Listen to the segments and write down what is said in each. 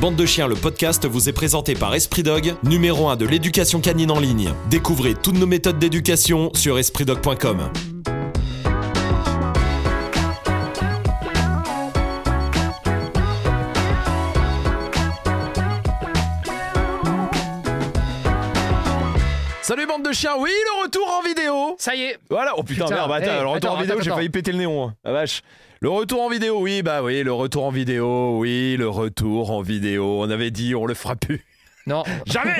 Bande de chiens, le podcast vous est présenté par Esprit Dog, numéro 1 de l'éducation canine en ligne. Découvrez toutes nos méthodes d'éducation sur espritdog.com. Salut bande de chiens, oui le retour en vidéo Ça y est. Voilà, oh putain, Putain, merde, bah, attends, hey, le retour attends, en vidéo j'ai failli péter le néon, hein. la vache. Le retour en vidéo, oui, bah oui, le retour en vidéo, oui, le retour en vidéo, on avait dit on le fera plus. Non. Jamais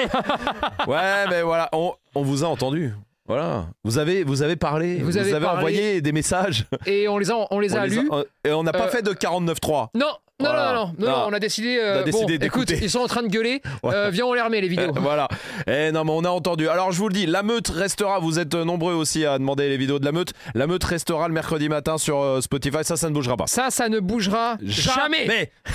Ouais, mais voilà, on, on vous a entendu. Voilà, vous avez, vous avez parlé, Vous avez parlé. envoyé des messages. Et on les a, on les a On les lus. a- et on n'a pas Euh, fait de 49.3. Non. Non, Voilà. non, non, non, Non. on a décidé. euh, On a décidé bon, écoute, ils sont en train de gueuler. Euh, viens, on les remet les vidéos. Voilà. Eh non, mais on a entendu. Alors, je vous le dis, la meute restera. Vous êtes euh, nombreux aussi à demander les vidéos de la meute. La meute restera le mercredi matin sur euh, Spotify. Ça, ça ne bougera pas. Ça, ça ne bougera jamais. Mais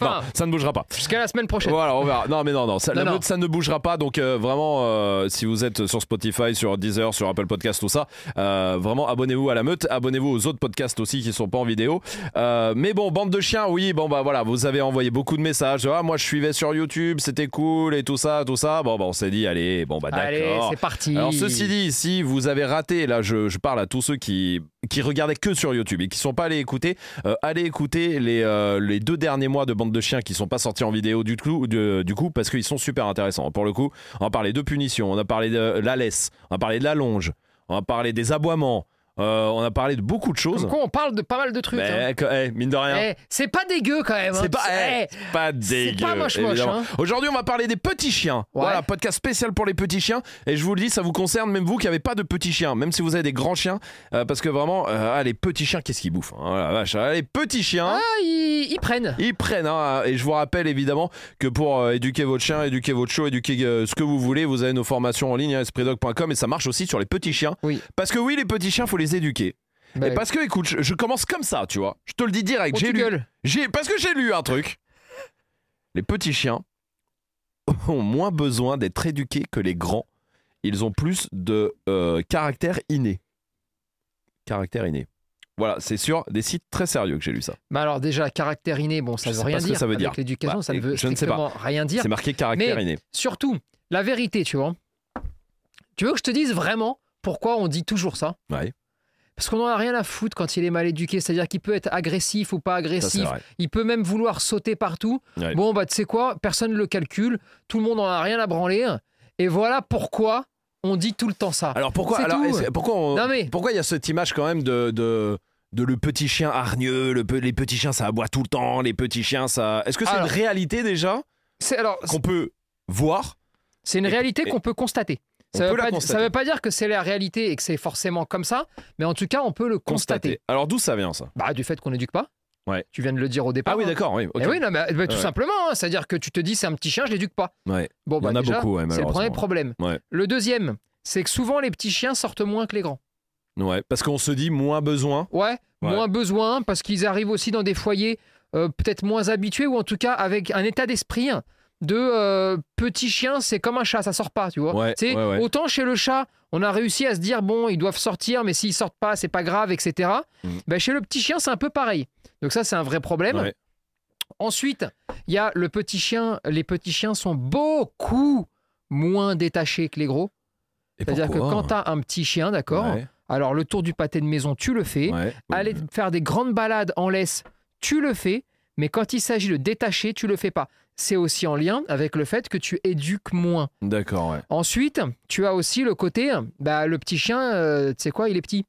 Enfin, non, ça ne bougera pas. jusqu'à la semaine prochaine. Voilà, on verra. Non, mais non, non. Ça, Non, la non. meute, ça ne bougera pas. Donc, euh, vraiment, euh, si vous êtes sur Spotify, sur Deezer, sur Apple Podcast, tout ça, euh, vraiment, abonnez-vous à la meute. Abonnez-vous aux autres podcasts aussi qui sont pas en vidéo. Mais bon, bande de chiens, oui, bon, bah voilà, vous avez envoyé beaucoup de messages. Ah, moi, je suivais sur YouTube, c'était cool et tout ça, tout ça. Bon, bah, on s'est dit, allez, bon, bah, Allez, d'accord. c'est parti. Alors ceci dit, si vous avez raté, là je, je parle à tous ceux qui, qui regardaient que sur YouTube et qui sont pas allés écouter, allez écouter les, les deux derniers mois de bande de chiens qui sont pas sortis en vidéo du coup, du, du coup parce qu'ils sont super intéressants. Pour le coup, on a parlé de punition, on a parlé de la laisse, on a parlé de la longe, on a parlé des aboiements, euh, on a parlé de beaucoup de choses. Comme quoi, on parle de pas mal de trucs. hein. Que- eh, mine de rien. Eh, c'est pas dégueu quand même. hein. C'est pas, eh, Eh, c'est pas dégueu. pas moche, moche, évidemment. hein. Aujourd'hui, on va parler des petits chiens. Ouais. Voilà, podcast spécial pour les petits chiens. Et je vous le dis, ça vous concerne, même vous qui n'avez pas de petits chiens, même si vous avez des grands chiens, euh, parce que vraiment, euh, ah, les petits chiens, qu'est-ce qu'ils bouffent hein, la vache, ah, Les petits chiens. Ah, ils, ils prennent. Ils prennent, hein, et je vous rappelle évidemment que pour euh, éduquer votre chien, éduquer votre chiot, éduquer euh, ce que vous voulez, vous avez nos formations en ligne à espritdog.com et ça marche aussi sur les petits chiens. Oui. Parce que oui, les petits chiens, faut les éduquer. Bah, et parce que, écoute, je, je commence comme ça, tu vois. Je te le dis direct. oh, J'ai lu, j'ai, parce que j'ai lu un truc. Les petits chiens ont moins besoin d'être éduqués que les grands. Ils ont plus de euh, caractère inné. Caractère inné. Voilà, c'est sur des sites très sérieux que j'ai lu ça. Mais alors déjà, caractère inné, bon, ça Je veut rien que dire. ça veut Avec dire. l'éducation, Bah, ça ne veut je ne sais pas. rien dire. C'est marqué caractère Mais- inné. Surtout, la vérité, tu vois. Tu veux que je te dise vraiment pourquoi on dit toujours ça? Ouais, Parce qu'on en a rien à foutre quand il est mal éduqué. C'est-à-dire qu'il peut être agressif ou pas agressif. Il peut même vouloir sauter partout. Ouais. Bon, bah, tu sais quoi Personne ne le calcule. Tout le monde en a rien à branler. Et voilà pourquoi on dit tout le temps ça. Alors pourquoi alors, pourquoi on- Non, mais- pourquoi il y a cette image quand même de, de de le petit chien hargneux, le, les petits chiens ça aboie tout le temps, les petits chiens ça. Est-ce que c'est une réalité déjà C'est alors, qu'on peut voir? c'est une réalité qu'on peut constater. On Ça peut veut, pas, veut dire que c'est la réalité et que c'est forcément comme ça, mais en tout cas, on peut le constater. constater Alors d'où ça vient ça? Bah, du fait qu'on n'éduque pas. Ouais. Tu viens de le dire au départ. Ah oui hein. d'accord, oui. ok. Eh oui, non, mais, bah, tout Ouais. simplement, hein, c'est-à-dire que tu te dis c'est un petit chien, je l'éduque pas. Ouais. Bon, Il y bah, en a déjà, beaucoup, c'est le premier problème. Ouais. Le deuxième, c'est que souvent les petits chiens sortent moins que les grands. Ouais, parce qu'on se dit moins besoin. Ouais, moins besoin parce qu'ils arrivent aussi dans des foyers euh, peut-être moins habitués ou en tout cas avec un état d'esprit de euh, petit chien, c'est comme un chat, ça sort pas, tu vois. Ouais. Autant chez le chat, on a réussi à se dire bon, ils doivent sortir, mais s'ils sortent pas, c'est pas grave, etc. Mhm. Ben, chez le petit chien, c'est un peu pareil. Donc ça, c'est un vrai problème. Ensuite, il y a le petit chien. Les petits chiens sont beaucoup moins détachés que les gros. C'est-à-dire que quand tu as un petit chien, d'accord, alors le tour du pâté de maison, tu le fais. Aller faire des grandes balades en laisse, tu le fais. Mais quand il s'agit de détacher, tu le fais pas. C'est aussi en lien avec le fait que tu éduques moins. D'accord, ouais. Ensuite, tu as aussi le côté, bah, le petit chien, euh, tu sais quoi, il est petit.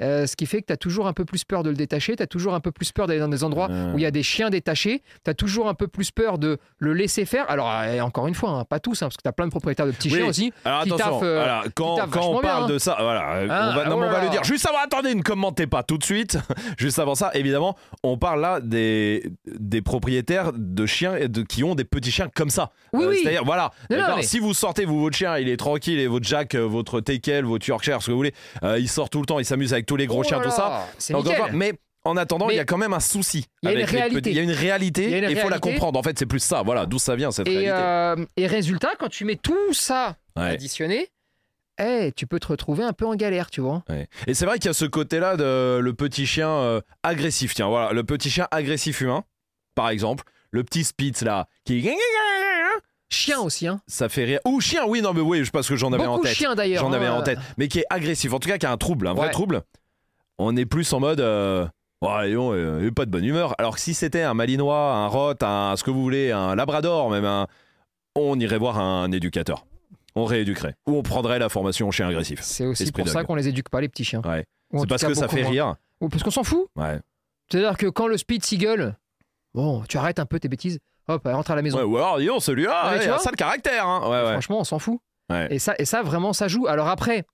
Euh, ce qui fait que tu as toujours un peu plus peur de le détacher, tu as toujours un peu plus peur d'aller dans des endroits Euh. où il y a des chiens détachés, tu as toujours un peu plus peur de le laisser faire. Alors, euh, encore une fois, hein, pas tous, hein, parce que tu as plein de propriétaires de petits Oui. chiens aussi. Alors qui attention, taffent, euh, voilà, quand, on bien, parle hein. de ça, voilà, Ah, on va, non, oh on va le dire. Juste avant, attendez, ne commentez pas tout de suite. Juste avant ça, évidemment, on parle là des, des propriétaires de chiens de, qui ont des petits chiens comme ça. Oui, oui. C'est-à-dire, voilà, Non, non, d'accord, mais- si vous sortez, vous, votre chien, il est tranquille et votre Jack, votre Teckel, votre Yorkshire, ce que vous voulez, il sort tout le temps, il s'amuse avec tous les gros Oh chiens, tout ça. là, C'est Donc, nickel. enfin, mais en attendant, il y a quand même un souci. il y a une réalité. Il y a une réalité et il faut la comprendre. En fait, c'est plus ça. Voilà, d'où ça vient cette Et, réalité. euh, et résultat, quand tu mets tout ça Ouais. additionné, eh, tu peux te retrouver un peu en galère, tu vois. Ouais. Et c'est vrai qu'il y a ce côté-là de le petit chien euh, agressif. Tiens, voilà, le petit chien agressif humain. par exemple, le petit Spitz là, qui Chien aussi, hein. ça fait rire. Ou chien, oui, non, mais oui, je pense que j'en avais en Beaucoup tête. chien d'ailleurs. J'en hein. avais en tête, mais qui est agressif, en tout cas qui a un trouble, un vrai trouble. On est plus en mode. Euh... Ouais, non, euh, il est pas de bonne humeur. Alors que si c'était un malinois, un rot, un ce que vous voulez, un labrador, même un. On irait voir un éducateur. On rééduquerait. Ou on prendrait la formation chien agressif. C'est aussi pour ça qu'on les éduque pas, les petits chiens. Ouais. C'est parce que ça fait moins. rire. Ou parce qu'on s'en fout. Ouais. C'est-à-dire que quand le speed gueule, bon, tu arrêtes un peu tes bêtises, hop, elle rentre à la maison. Ouais, ou alors, celui-là, Ah, mais il tu a un vois sale caractère. Hein. Ouais, ouais. Franchement, on s'en fout. Ouais. Et, ça, et ça, vraiment, ça joue. Alors après,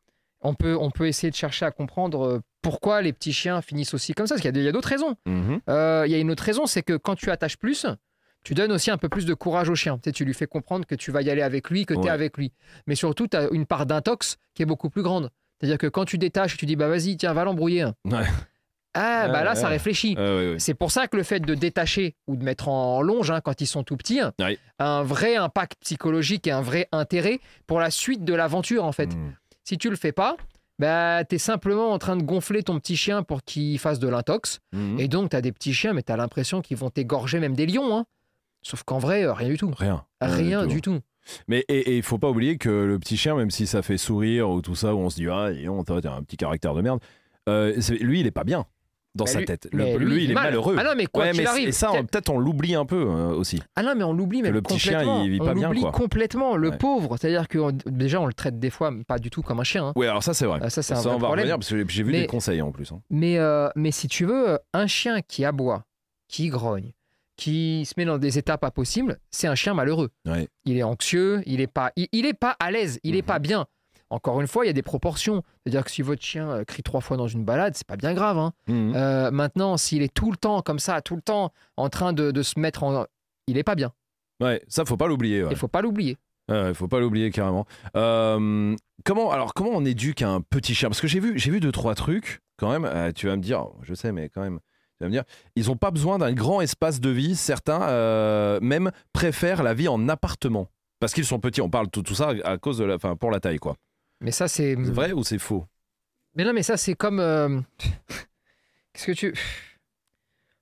on peut, on peut essayer de chercher à comprendre euh, pourquoi les petits chiens finissent aussi comme ça. Parce qu'il y a il d'autres raisons. Mhm. Euh, Il y a une autre raison, c'est que quand tu attaches plus, tu donnes aussi un peu plus de courage au chien. Tu, sais, tu lui fais comprendre que tu vas y aller avec lui, que tu es avec lui. Mais surtout, tu as une part d'intox qui est beaucoup plus grande. C'est-à-dire que quand tu détaches et tu dis, bah vas-y, tiens, va l'embrouiller. Ouais. Ah, bah là, ça réfléchit. Euh. C'est pour ça que le fait de détacher ou de mettre en longe hein, quand ils sont tout petits Oui. a un vrai impact psychologique et un vrai intérêt pour la suite de l'aventure en fait. Mhm. Si tu le fais pas, bah, tu es simplement en train de gonfler ton petit chien pour qu'il fasse de l'intox. Mhm. Et donc, tu as des petits chiens, mais tu as l'impression qu'ils vont t'égorger même des lions. hein. Sauf qu'en vrai, euh, rien du tout. Rien. Rien du tout. Mais et il faut pas oublier que le petit chien, même si ça fait sourire ou tout ça, où on se dit ah, toi, t'as un petit caractère de merde, euh, lui il est pas bien dans Mais sa lui- tête. Le- lui, il est mal. malheureux. Ah non, mais quoi Ouais, qu'il mais arrive. et ça, on- peut-être on l'oublie un peu euh, aussi. Ah non, mais on l'oublie même le petit chien, il vit pas on bien, l'oublie quoi. complètement, le Ouais. pauvre. C'est-à-dire que on- déjà, on le traite des fois pas du tout comme un chien. hein. Oui, alors ça c'est vrai. Ah, ça, c'est un ça, vrai on va problème. revenir parce que j'ai- vu Mais- des conseils en plus. hein. Mais, euh, mais si tu veux, euh, un chien qui aboie, qui grogne, qui se met dans des états pas possibles, c'est un chien malheureux. Ouais. Il est anxieux, il est pas, il, il est pas à l'aise, il est Mhm. pas bien. Encore une fois, il y a des proportions. C'est-à-dire que si votre chien euh, crie trois fois dans une balade, c'est pas bien grave. hein. Mhm. Euh, maintenant, s'il est tout le temps comme ça, tout le temps en train de, de se mettre en, il est pas bien. Ouais, ça faut pas l'oublier. ouais. Il faut pas l'oublier. Ouais, faut pas l'oublier carrément. Euh, comment alors comment on éduque un petit chien? Parce que j'ai vu j'ai vu deux trois trucs quand même. Euh, tu vas me dire, je sais, mais quand même. Tu vas me dire, ils ont pas besoin d'un grand espace de vie. Certains euh, même préfèrent la vie en appartement parce qu'ils sont petits. On parle tout, tout ça à cause de la, enfin pour la taille quoi. Mais ça, c'est. C'est vrai ou c'est faux? Mais non, mais ça, c'est comme. euh, Qu'est-ce que tu.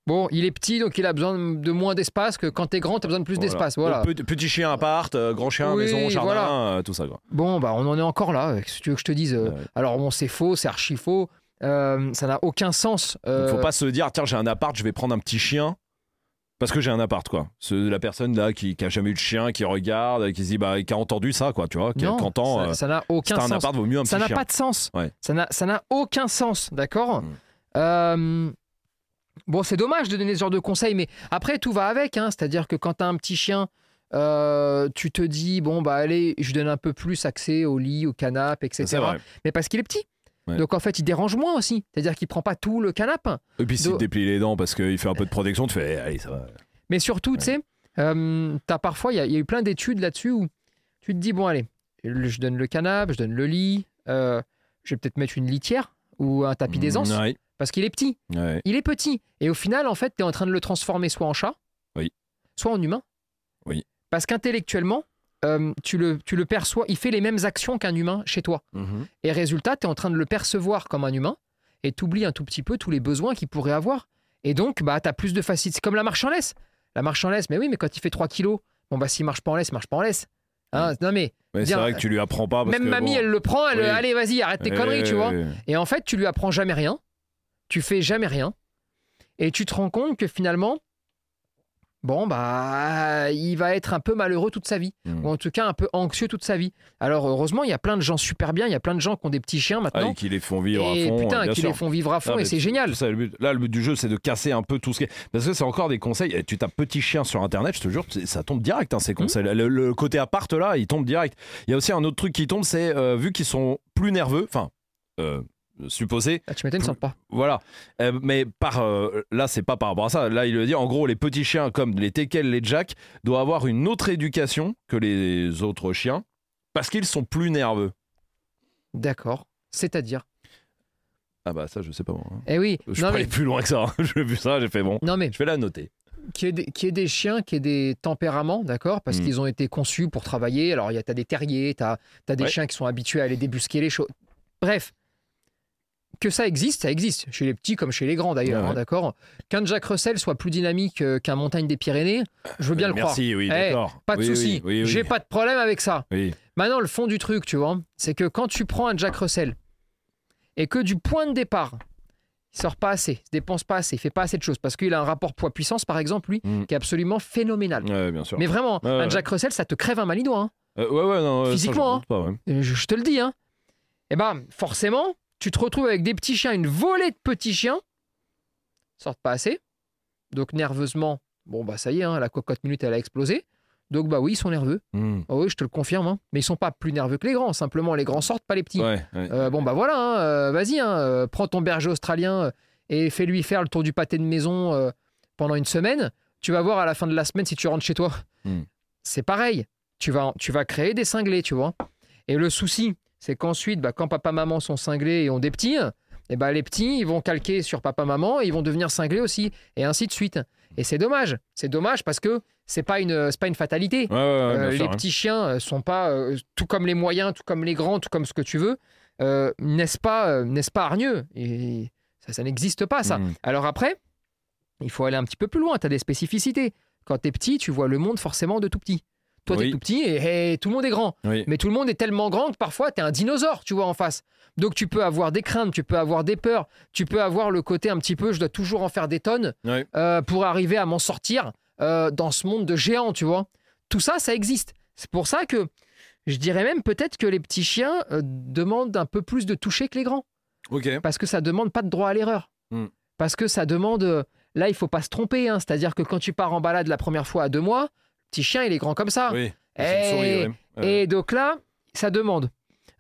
Bon, il est petit, donc il a besoin de moins d'espace que quand t'es grand, t'as besoin de plus Voilà. d'espace. Voilà. Donc, petit, petit chien appart, euh, grand chien Oui, maison, jardin, voilà. euh, tout ça quoi. Bon, bah, on en est encore là. Qu'est-ce que tu veux que je te dise euh, Ouais. Alors, bon, c'est faux, c'est archi faux. Euh, ça n'a aucun sens. Donc, Euh, faut pas se dire tiens j'ai un appart, je vais prendre un petit chien. Parce que j'ai un appart, quoi. C'est la personne là qui, qui a jamais eu de chien, qui regarde, qui se dit, bah, qui a entendu ça, quoi, tu vois, qui non, a 30 ans. ça- ça n'a aucun t'as un sens. appart, vaut mieux un ça petit n'a chien. pas de sens. Ouais. Ça n'a ça n'a aucun sens, d'accord Mm. Euh, Bon, c'est dommage de donner ce genre de conseils, mais après, tout va avec. hein. C'est-à-dire que quand tu as un petit chien, euh, tu te dis, bon, bah allez, je donne un peu plus accès au lit, au canapé, etc. C'est vrai. Mais parce qu'il est petit. Ouais. Donc en fait, il dérange moins aussi. C'est-à-dire qu'il prend pas tout le canapé. Et puis s'il te déplie les dents parce qu'il fait un peu de protection, tu fais, eh, allez, ça va. Mais surtout, tu sais, euh, t'as parfois, il y, a- il y a eu plein d'études là-dessus où tu te dis, bon, allez, le- je donne le canapé, je donne le lit, euh, je vais peut-être mettre une litière ou un tapis d'aisance, Mm, Ouais, parce qu'il est petit. Il est petit. Et au final, en fait, tu es en train de le transformer soit en chat, Oui. soit en humain. Oui. Parce qu'intellectuellement, euh, tu, le, tu le perçois, il fait les mêmes actions qu'un humain chez toi. Mhm. Et résultat, tu es en train de le percevoir comme un humain et tu oublies un tout petit peu tous les besoins qu'il pourrait avoir. Et donc, bah, tu as plus de facilité. C'est comme la marche en laisse. La marche en laisse, mais oui, mais quand il fait 3 kilos, bon, bah, s'il marche pas en laisse, il marche pas en laisse. Hein, Non, mais c'est vrai que tu lui apprends pas. Parce même que, mamie, bon, elle le prend, elle, Oui. allez, vas-y, arrête tes conneries, tu vois. Et en fait, tu lui apprends jamais rien. Tu fais jamais rien. Et tu te rends compte que finalement, bon, bah, il va être un peu malheureux toute sa vie. Mm. Ou en tout cas, un peu anxieux toute sa vie. Alors, heureusement, il y a plein de gens super bien. Il y a plein de gens qui ont des petits chiens Ah, maintenant. et qui les font vivre et à fond. putain, qui sûr. les font vivre à fond. Ah, et c'est génial. tout ça, le but- là, le but du jeu, c'est de casser un peu tout ce qui est. Parce que c'est encore des conseils. Et Tu tapes petit chien sur internet, je te jure, ça tombe direct, hein, ces conseils. Le, le côté appart, là, il tombe direct. Il y a aussi un autre truc qui tombe, c'est euh, vu qu'ils sont plus nerveux, enfin, euh, supposé, Ah, tu m'étonnes, ils sortent pas. voilà. Euh, mais par euh, là, c'est pas par rapport à ça. Là, il veut dire, en gros, les petits chiens comme les teckels, les jacks, doivent avoir une autre éducation que les autres chiens parce qu'ils sont plus nerveux. D'accord. C'est-à-dire. Ah bah ça, je sais pas moi. hein. Eh oui. Je suis non, pas mais, plus loin que ça. hein. J'ai vu ça, j'ai fait bon. non, mais Je vais la noter. qu'il y, ait des- ait des chiens, qui aient des tempéraments, d'accord Parce Mm. qu'ils ont été conçus pour travailler. Alors, il y a, t'as des terriers, t'as as des Ouais. chiens qui sont habitués à aller débusquer les choses. Bref, que ça existe, ça existe, chez les petits comme chez les grands d'ailleurs, Ouais, hein, d'accord Qu'un Jack Russell soit plus dynamique euh, qu'un Montagne des Pyrénées, je veux bien le croire. Merci, oui, Eh, d'accord. Pas de Oui, souci, oui, oui. j'ai pas de problème avec ça. Maintenant, le fond du truc, tu vois, c'est que quand tu prends un Jack Russell et que du point de départ, il sort pas assez, il se dépense pas assez, il fait pas assez de choses parce qu'il a un rapport poids-puissance, par exemple, lui, Mm. qui est absolument phénoménal. Ouais, bien sûr. Mais vraiment, Ouais, un. Jack Russell, ça te crève un malinois. hein. Euh, ouais, ouais, non. ça, Physiquement, pas. Euh, Je, je te le dis. Hein. Et ben, forcément, tu te retrouves avec des petits chiens, une volée de petits chiens, sortent pas assez. Donc, nerveusement, bon, bah ça y est, hein, la cocotte minute, elle a explosé. Donc, bah oui, ils sont nerveux. Hmm. Ah oui, je te le confirme. hein. Mais ils sont pas plus nerveux que les grands. Simplement, les grands sortent, pas les petits. Ouais, ouais. Euh, bon, bah voilà, hein, euh, vas-y, euh, prends ton berger australien et fais-lui faire le tour du pâté de maison pendant une semaine. Tu vas voir à la fin de la semaine si tu rentres chez toi. Hmm. C'est pareil. Tu vas, tu vas créer des cinglés, tu vois. Et le souci, c'est qu'ensuite, bah, quand papa-maman sont cinglés et ont des petits, et bah, les petits, ils vont calquer sur papa-maman et ils vont devenir cinglés aussi, et ainsi de suite. Et c'est dommage. C'est dommage parce que c'est pas une, pas une fatalité. Ouais, ouais, ouais, Euh, les sûr, hein. petits chiens euh, sont pas euh, tout comme les moyens, tout comme les grands, tout comme ce que tu veux, euh, n'est-ce pas, n'est-ce pas hargneux? Et ça, ça n'existe pas ça. Mhm. Alors après, il faut aller un petit peu plus loin. Tu as des spécificités. Quand tu es petit, tu vois le monde forcément de tout petit. Toi, tu es Oui. tout petit et, et tout le monde est grand. Oui. Mais tout le monde est tellement grand que parfois, tu es un dinosaure, tu vois, en face. Donc, tu peux avoir des craintes, tu peux avoir des peurs, tu peux avoir le côté un petit peu, je dois toujours en faire des tonnes euh, pour arriver à m'en sortir euh, dans ce monde de géants, tu vois. Tout ça, ça existe. C'est pour ça que je dirais même peut-être que les petits chiens euh, demandent un peu plus de toucher que les grands. Parce que ça demande pas de droit à l'erreur. Hmm. Parce que ça demande. Là, il faut pas se tromper. hein. C'est-à-dire que quand tu pars en balade la première fois à deux mois, petit chien, il est grand comme ça. Oui. Eh, souris, ouais. Et donc là, ça demande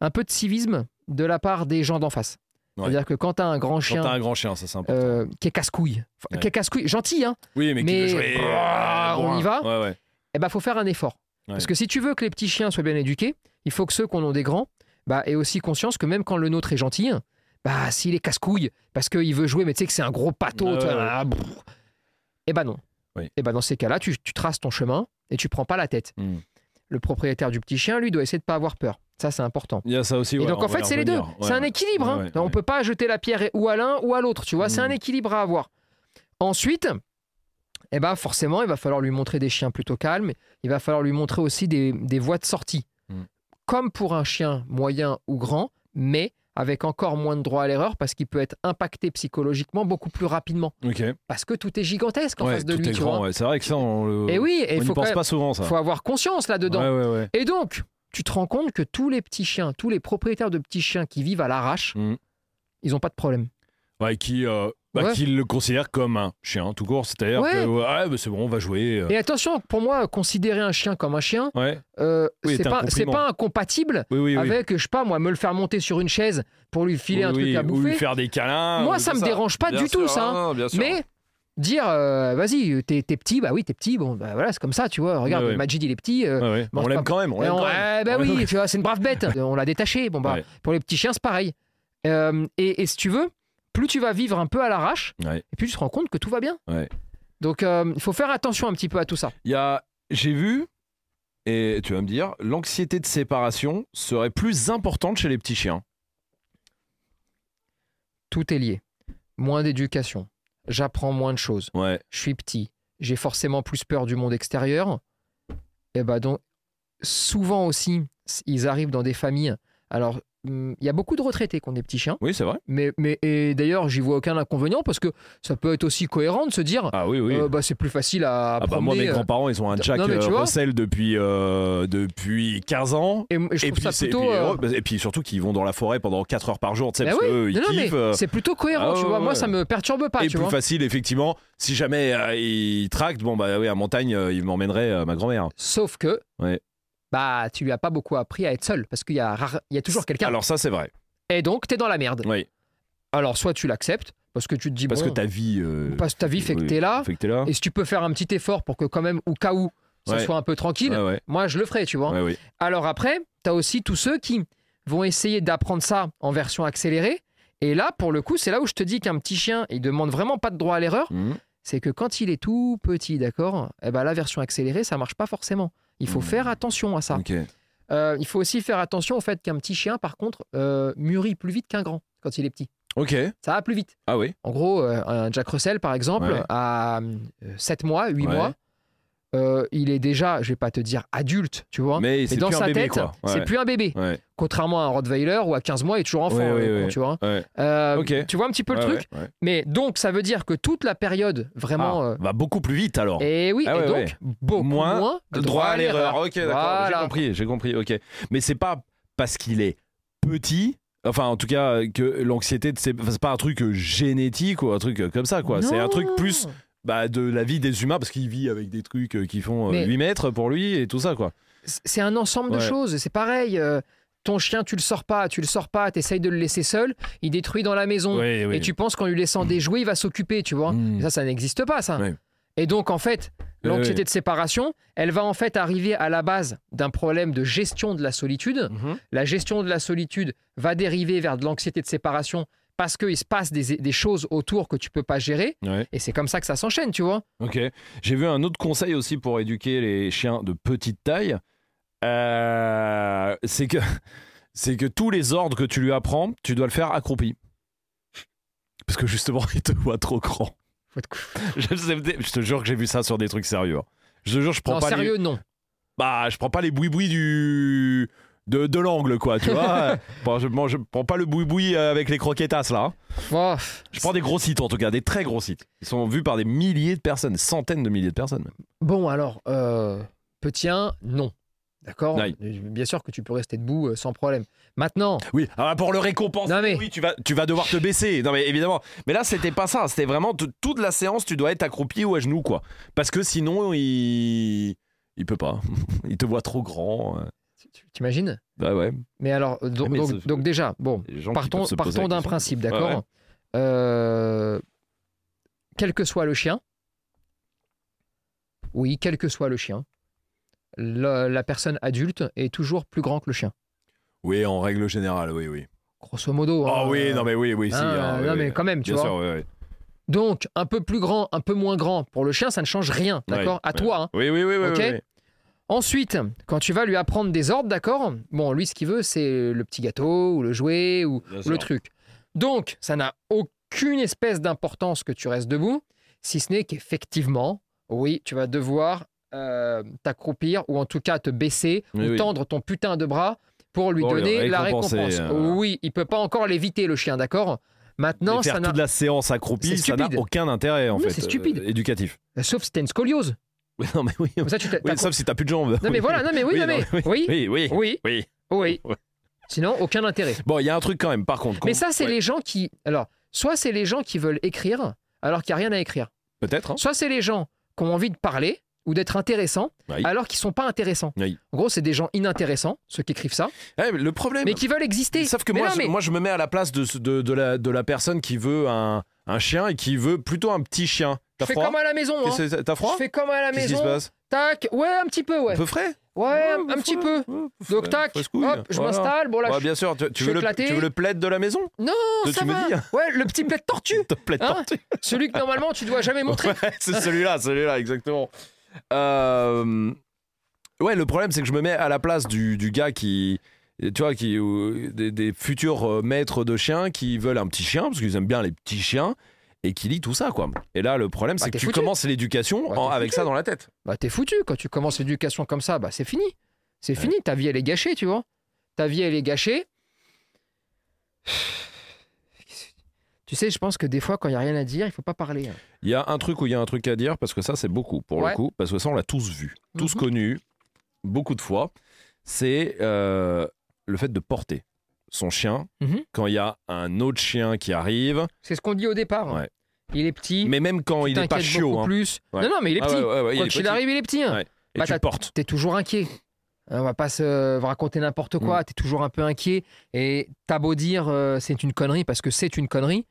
un peu de civisme de la part des gens d'en face. Ouais. C'est-à-dire que quand tu as un grand Quand chien t'as un grand chien, ça c'est important. euh, qui est casse-couille, Ouais. qui est casse-couille, gentil, hein, oui, mais, qui mais- veut jouer. On y va Ouais, ouais. eh ben, faut faire un effort. Parce que si tu veux que les petits chiens soient bien éduqués, il faut que ceux qu'on ont des grands bah, aient aussi conscience que même quand le nôtre est gentil, bah, s'il est casse-couille, parce qu'il veut jouer, mais tu sais que c'est un gros pâteau, ouais. ah, eh ben non. Oui. Eh ben dans ces cas-là, tu, tu traces ton chemin et tu prends pas la tête. Hmm. Le propriétaire du petit chien, lui, doit essayer de pas avoir peur. Ça, c'est important. Il y a ça aussi. Et donc on en fait, c'est les deux. c'est un équilibre. hein. Ouais, ouais, On peut pas jeter la pierre ou à l'un ou à l'autre. Tu vois, c'est un équilibre à avoir. Ensuite, eh ben forcément, il va falloir lui montrer des chiens plutôt calmes. Il va falloir lui montrer aussi des, des voies de sortie, Mm. comme pour un chien moyen ou grand, mais avec encore moins de droit à l'erreur parce qu'il peut être impacté psychologiquement beaucoup plus rapidement. Parce que tout est gigantesque en Ouais, face de tout lui. est tu grand. vois. ouais. C'est vrai que ça, on. Et oui, et on faut, pense même- pas souvent, ça. faut avoir conscience là-dedans. Ouais. Et donc, tu te rends compte que tous les petits chiens, tous les propriétaires de petits chiens qui vivent à l'arrache, Mm. ils n'ont pas de problème. Ouais, qui, euh, bah, Ouais. qui le considère comme un chien, tout court. C'est-à-dire Ouais. que, ouais, bah, c'est bon, on va jouer. euh. Et attention, pour moi, considérer un chien comme un chien, Ouais. euh, Oui, c'est pas, c'est compliment. pas incompatible Oui, oui, oui. avec, je sais pas, moi, me le faire monter sur une chaise pour lui filer Oui, un truc à Ou bouffer. lui faire des câlins. Moi, ou ça me dérange pas Bien du tout, ça, hein. non, non, bien sûr. Mais dire, euh, vas-y, t'es t'es petit, bah oui, t'es petit, bon, bah voilà, c'est comme ça, tu vois. Regarde, Ouais, ouais. Majid, il est petit. euh, Ouais, ouais. mange On l'aime quand même. On et l'aime on- quand même. eh On l'aime oui, tu vois, c'est une brave bête. on l'a détaché. Bon, bah, pour les petits chiens, c'est pareil. Euh, et, et si tu veux, plus tu vas vivre un peu à l'arrache, Ouais. et plus tu te rends compte que tout va bien. Ouais. Donc, euh, il faut faire attention un petit peu à tout ça. Il y a, j'ai vu, et tu vas me dire, l'anxiété de séparation serait plus importante chez les petits chiens. Tout est lié. Moins d'éducation. J'apprends moins de choses. Ouais. Je suis petit. J'ai forcément plus peur du monde extérieur. Et bah donc, souvent aussi, ils arrivent dans des familles. Alors, il y a beaucoup de retraités qui ont des petits chiens. Oui, c'est vrai. Mais, mais et d'ailleurs, j'y vois aucun inconvénient parce que ça peut être aussi cohérent de se dire Ah oui, oui. euh, bah, c'est plus facile à ah bah moi, mes euh, grands-parents, ils ont un Jack non, mais tu euh, vois. Russell depuis, euh, depuis 15 ans. et, et je Et trouve puis, ça et plutôt. puis, euh, euh, et puis surtout qu'ils vont dans la forêt pendant 4 heures par jour, tu sais, bah parce oui, qu'eux, ils non, kiffent. euh, c'est plutôt cohérent, ah tu ouais, vois. Moi, ça me perturbe pas, et tu plus vois. facile, effectivement. Si jamais euh, ils tractent, bon, bah oui, à montagne, euh, ils m'emmèneraient euh, ma grand-mère. Sauf que, Ouais. Bah, tu lui as pas beaucoup appris à être seul parce qu'il y a, rare- il y a toujours quelqu'un. Alors, ça, c'est vrai. Et donc, t'es dans la merde. Oui. Alors, soit tu l'acceptes parce que tu te dis Parce bon, que ta vie. euh, parce que ta vie fait que t'es là. Fait que t'es là. Et si tu peux faire un petit effort pour que quand même, au cas où, ça Ouais. soit un peu tranquille, Ouais, ouais. moi je le ferai, tu vois. Alors après, tu as aussi tous ceux qui vont essayer d'apprendre ça en version accélérée. Et là, pour le coup, c'est là où je te dis qu'un petit chien, il demande vraiment pas de droit à l'erreur. Mhm. C'est que quand il est tout petit, d'accord, eh ben la version accélérée, ça marche pas forcément. Il faut Mhm. faire attention à ça. Euh, il faut aussi faire attention au fait qu'un petit chien, par contre, euh, mûrit plus vite qu'un grand quand il est petit. Ok. Ça va plus vite. Ah oui. En gros, euh, un Jack Russell, par exemple, Ouais. à 7 mois, 8 Ouais. mois, euh, il est déjà, je vais pas te dire adulte, tu vois. Mais dans sa bébé, tête, c'est plus un bébé. Ouais. Contrairement à un Rottweiler où à 15 mois, il est toujours enfant, Ouais, ouais. tu vois. Euh. Tu vois un petit peu le truc. Mais donc, ça veut dire que toute la période, vraiment. Ah, euh, va beaucoup plus vite alors. et oui, Ah et donc, ouais. beaucoup moins, Moins de droit à l'erreur. Ok, d'accord. Voilà. J'ai compris, j'ai compris. Ok. Mais c'est pas parce qu'il est petit. Enfin, en tout cas, que l'anxiété, c'est pas un truc génétique ou un truc comme ça, quoi. C'est un truc plus bah, de la vie des humains parce qu'il vit avec des trucs euh, qui font euh, Mais- 8 mètres pour lui et tout ça, quoi. C'est un ensemble de choses. C'est pareil. euh, ton chien, tu le sors pas, tu le sors pas, t'essayes de le laisser seul, il détruit dans la maison. Oui, oui. Et tu penses qu'en lui laissant des jouets, il va s'occuper, tu vois. Mm. Et Ça, ça n'existe pas, ça. Et donc, en fait, l'anxiété de séparation, elle va en fait arriver à la base d'un problème de gestion de la solitude. Mhm. La gestion de la solitude va dériver vers de l'anxiété de séparation parce qu'il se passe des, des choses autour que tu peux pas gérer. Ouais. Et c'est comme ça que ça s'enchaîne, tu vois. Ok. J'ai vu un autre conseil aussi pour éduquer les chiens de petite taille. Euh, c'est que c'est que tous les ordres que tu lui apprends, tu dois le faire accroupi. Parce que justement, il te voit trop grand. Je, je te jure que j'ai vu ça sur des trucs sérieux. hein. Je te jure, je prends Non, pas sérieux, les non. bah, je prends pas les boui-boui du de, de l'angle quoi, tu vois. Bon, je, bon, je prends pas le boui-boui avec les croquetas là. hein. Oh, Je prends des gros sites en tout cas, des très gros sites. Ils sont vus par des milliers de personnes, des centaines de milliers de personnes. même. Bon, alors, euh, petit 1, non. D'accord. Bien sûr que tu peux rester debout euh, sans problème. Maintenant, Oui, ah, pour le récompenser, Non, mais- oui, tu vas, tu vas devoir te baisser. Non, mais évidemment. Mais là, c'était pas ça. C'était vraiment toute la séance, tu dois être accroupi ou à genoux, quoi. Parce que sinon, il. Il peut pas. Il te voit trop grand. T'imagines? Bah ouais. Mais alors, donc, Mais donc- ça- donc déjà, bon, partons, d'un principe, d'accord? ouais. Euh, Quel que soit le chien, oui, quel que soit le chien, la, la personne adulte est toujours plus grand que le chien. Oui, en règle générale, oui, oui. Grosso modo. Ah hein, oui, non, mais oui, oui, si. hein, hein, oui, non, oui. mais quand même, tu Bien vois. sûr, oui, oui. Donc, un peu plus grand, un peu moins grand pour le chien, ça ne change rien, d'accord? Ouais, À ouais. toi, hein. Oui, oui, oui, oui. Ensuite, quand tu vas lui apprendre des ordres, d'accord Bon, lui, ce qu'il veut, c'est le petit gâteau ou le jouet ou, Bien ou sûr. le truc. Donc, ça n'a aucune espèce d'importance que tu restes debout, si ce n'est qu'effectivement, oui, tu vas devoir euh, t'accroupir ou en tout cas te baisser ou oui. tendre ton putain de bras pour lui Pour donner la récompense. euh. Oui, il peut pas encore l'éviter, le chien, d'accord Maintenant, Mais faire ça n'a. toute la séance accroupie, ça n'a aucun intérêt en Oui, fait. c'est stupide. euh, éducatif. Sauf si t'as une scoliose. Oui, non mais oui. Comme ça, tu Oui, sauf si t'as plus de jambes. Non, mais voilà, non, mais oui, non, mais. oui, Oui, oui, oui, oui, oui. oui. Sinon, aucun intérêt. Bon, il y a un truc quand même, par contre. Mais ça, c'est ouais, les gens qui. Alors, soit c'est les gens qui veulent écrire alors qu'il n'y a rien à écrire. Peut-être. hein. Soit c'est les gens qui ont envie de parler ou d'être intéressants Oui. alors qu'ils sont pas intéressants. Oui. En gros, c'est des gens inintéressants, ceux qui écrivent ça, Ouais, mais le problème. mais qui veulent exister. Sauf que Mais moi, non, je, mais- moi, je me mets à la place de, ce- de, de la, de la personne qui veut un, un chien et qui veut plutôt un petit chien. T'as froid comme à la maison. Hein. T'as froid Je fais comme à la Qu'est-ce qui se maison. passe Tac. Ouais, un petit peu, ouais. Un peu frais Ouais, un, un petit peu. Donc, tac. Hop, je m'installe. Bon, là, Ouais, je- bien sûr, tu, veux le, tu veux le plaid de la maison Non, que ça tu me va. dis Ouais, le petit plaid tortue. Le plaid Hein tortue. Celui que normalement tu dois jamais montrer. C'est celui-là, celui-là, exactement. Euh, Ouais, le problème, c'est que je me mets à la place du, du gars qui. Tu vois, qui, des futurs euh, maîtres de chiens qui veulent un petit chien, parce qu'ils aiment bien les petits chiens, et qui lit tout ça, quoi. Et là, le problème, c'est Bah, que tu foutu. commences l'éducation Bah, en- avec foutu. ça dans la tête. Bah t'es foutu quand tu commences l'éducation comme ça, bah c'est fini. C'est fini, ta vie elle est gâchée, tu vois. Ta vie elle est gâchée. Tu sais, je pense que des fois quand il y a rien à dire, il faut pas parler. hein. Il y a un truc où il y a un truc à dire, parce que ça, c'est beaucoup, pour Ouais. le coup, parce que ça, on l'a tous vu, tous Mhm. connu, beaucoup de fois. C'est euh, le fait de porter son chien Mhm. quand il y a un autre chien qui arrive, C'est ce qu'on dit au départ. hein. Ouais. Il est petit. mais même quand il est pas chiot. hein. plus. Ouais. Non non, mais il est Ah petit. ouais, il quand il arrive, il est petit. hein. Et Bah, tu portes. T'es toujours inquiet. On va pas se raconter n'importe quoi. Mm. T'es toujours un peu inquiet. Et t'as beau dire euh, c'est une connerie parce que c'est une connerie.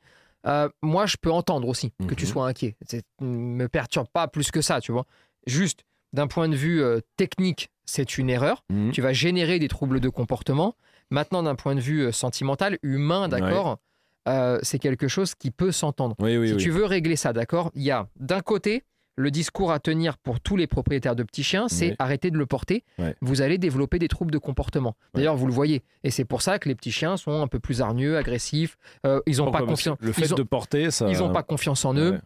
euh, moi, je peux entendre aussi que tu Mhm. sois inquiet. C'est- me perturbe pas plus que ça, tu vois. Juste d'un point de vue euh, technique, c'est une erreur. Mhm. Tu vas générer des troubles de comportement. Maintenant, d'un point de vue euh, sentimental, humain, d'accord, euh, c'est quelque chose qui peut s'entendre. Oui, oui, si oui. tu veux régler ça, d'accord, il y a d'un côté le discours à tenir pour tous les propriétaires de petits chiens, c'est Oui. arrêtez de le porter. Ouais. Vous allez développer des troubles de comportement. D'ailleurs, vous le voyez. Et c'est pour ça que les petits chiens sont un peu plus hargneux, agressifs. euh, ils n'ont pas confiance. Le fait ont, de porter, ça. ils ont pas confiance en eux. Ouais.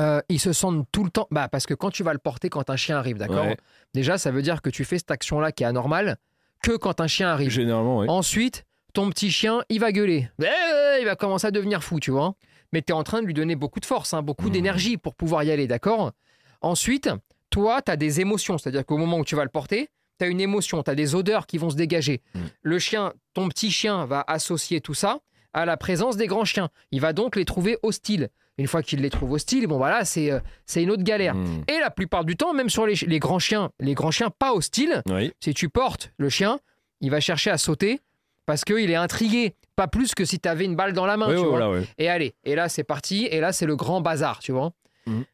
Euh, ils se sentent tout le temps. Bah, parce que quand tu vas le porter quand un chien arrive, d'accord. Déjà, ça veut dire que tu fais cette action-là qui est anormale que quand un chien arrive. Généralement, oui. Ensuite, ton petit chien, il va gueuler. Eh, il va commencer à devenir fou, tu vois. Mais tu es en train de lui donner beaucoup de force, hein, beaucoup Mhm. d'énergie pour pouvoir y aller, d'accord? Ensuite, toi, tu as des émotions. C'est-à-dire qu'au moment où tu vas le porter, tu as une émotion, tu as des odeurs qui vont se dégager. Mhm. Le chien, ton petit chien va associer tout ça à la présence des grands chiens. Il va donc les trouver hostiles. Une fois qu'il les trouve hostiles, bon voilà, c'est euh, c'est une autre galère. Mmh. Et la plupart du temps, même sur les, les grands chiens, les grands chiens pas hostiles, Oui. si tu portes le chien, il va chercher à sauter parce qu'il est intrigué. Pas plus que si tu avais une balle dans la main. Oui, tu oui, vois. voilà, ouais. Et allez, et là c'est parti, et là c'est le grand bazar, tu vois. Mhm.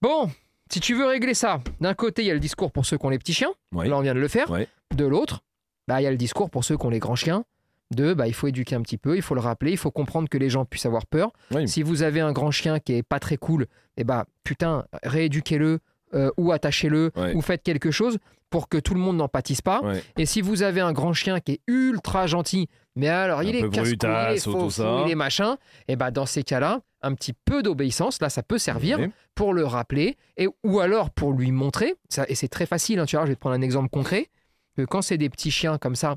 Bon, si tu veux régler ça, d'un côté il y a le discours pour ceux qui ont les petits chiens, là on vient de le faire. De l'autre, bah, il y a le discours pour ceux qui ont les grands chiens. De, bah, il faut éduquer un petit peu, il faut le rappeler, il faut comprendre que les gens puissent avoir peur. Oui. Si vous avez un grand chien qui est pas très cool, et bah putain, rééduquez-le euh, ou attachez-le Ouais. ou faites quelque chose pour que tout le monde n'en pâtisse pas. Ouais. Et si vous avez un grand chien qui est ultra gentil, mais alors il est casse-couille, il est faux, fou, il est machin, et bah dans ces cas-là, un petit peu d'obéissance, là ça peut servir Oui. pour le rappeler et ou alors pour lui montrer. Ça, et c'est très facile, hein, tu vois. Je vais te prendre un exemple concret. Que quand c'est des petits chiens comme ça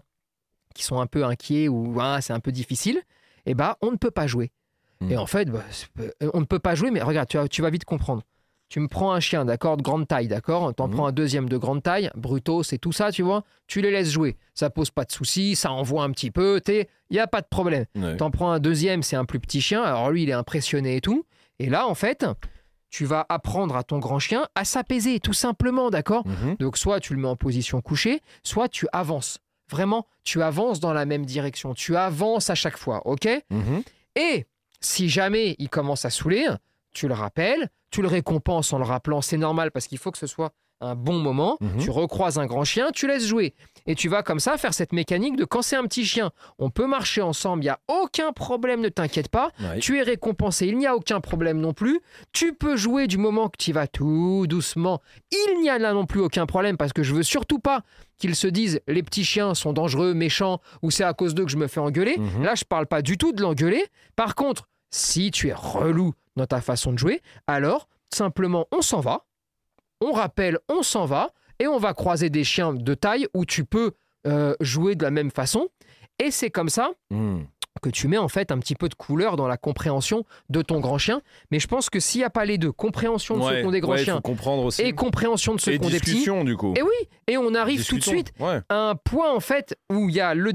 qui sont un peu inquiets ou ah, c'est un peu difficile, et bah on ne peut pas jouer. Hmm. Et en fait, bah, on ne peut pas jouer, mais regarde, tu vas, tu vas vite comprendre. Tu me prends un chien, d'accord, de grande taille, d'accord T'en Mhm. prends un deuxième de grande taille, brutto, c'est tout ça, tu vois Tu les laisses jouer. Ça pose pas de soucis, ça envoie un petit peu, il n'y a pas de problème. Ouais. T'en prends un deuxième, c'est un plus petit chien. Alors lui, il est impressionné et tout. Et là, en fait, tu vas apprendre à ton grand chien à s'apaiser, tout simplement, d'accord Mhm. Donc, soit tu le mets en position couchée, soit tu avances. Vraiment, tu avances dans la même direction. Tu avances à chaque fois, ok Mhm. Et si jamais il commence à saouler, tu le rappelles, tu le récompenses en le rappelant. C'est normal parce qu'il faut que ce soit un bon moment. Mhm. Tu recroises un grand chien, tu laisses jouer. Et tu vas comme ça faire cette mécanique de quand c'est un petit chien, on peut marcher ensemble, il n'y a aucun problème, ne t'inquiète pas. Tu es récompensé, il n'y a aucun problème non plus. Tu peux jouer du moment que tu y vas tout doucement. Il n'y a là non plus aucun problème parce que je veux surtout pas qu'ils se disent les petits chiens sont dangereux, méchants ou c'est à cause d'eux que je me fais engueuler. Mhm. Là, je parle pas du tout de l'engueuler. Par contre, si tu es relou dans ta façon de jouer, alors simplement on s'en va, on rappelle, on s'en va et on va croiser des chiens de taille où tu peux euh, jouer de la même façon. Et c'est comme ça Mhm. que tu mets en fait un petit peu de couleur dans la compréhension de ton grand chien. Mais je pense que s'il n'y a pas les deux, compréhension de ceux Ouais, qui ont des grands ouais, chiens comprendre aussi. et compréhension de ceux Et qui ont des petits, du coup. et oui, et on arrive tout de suite Ouais. à un point en fait où il y a le,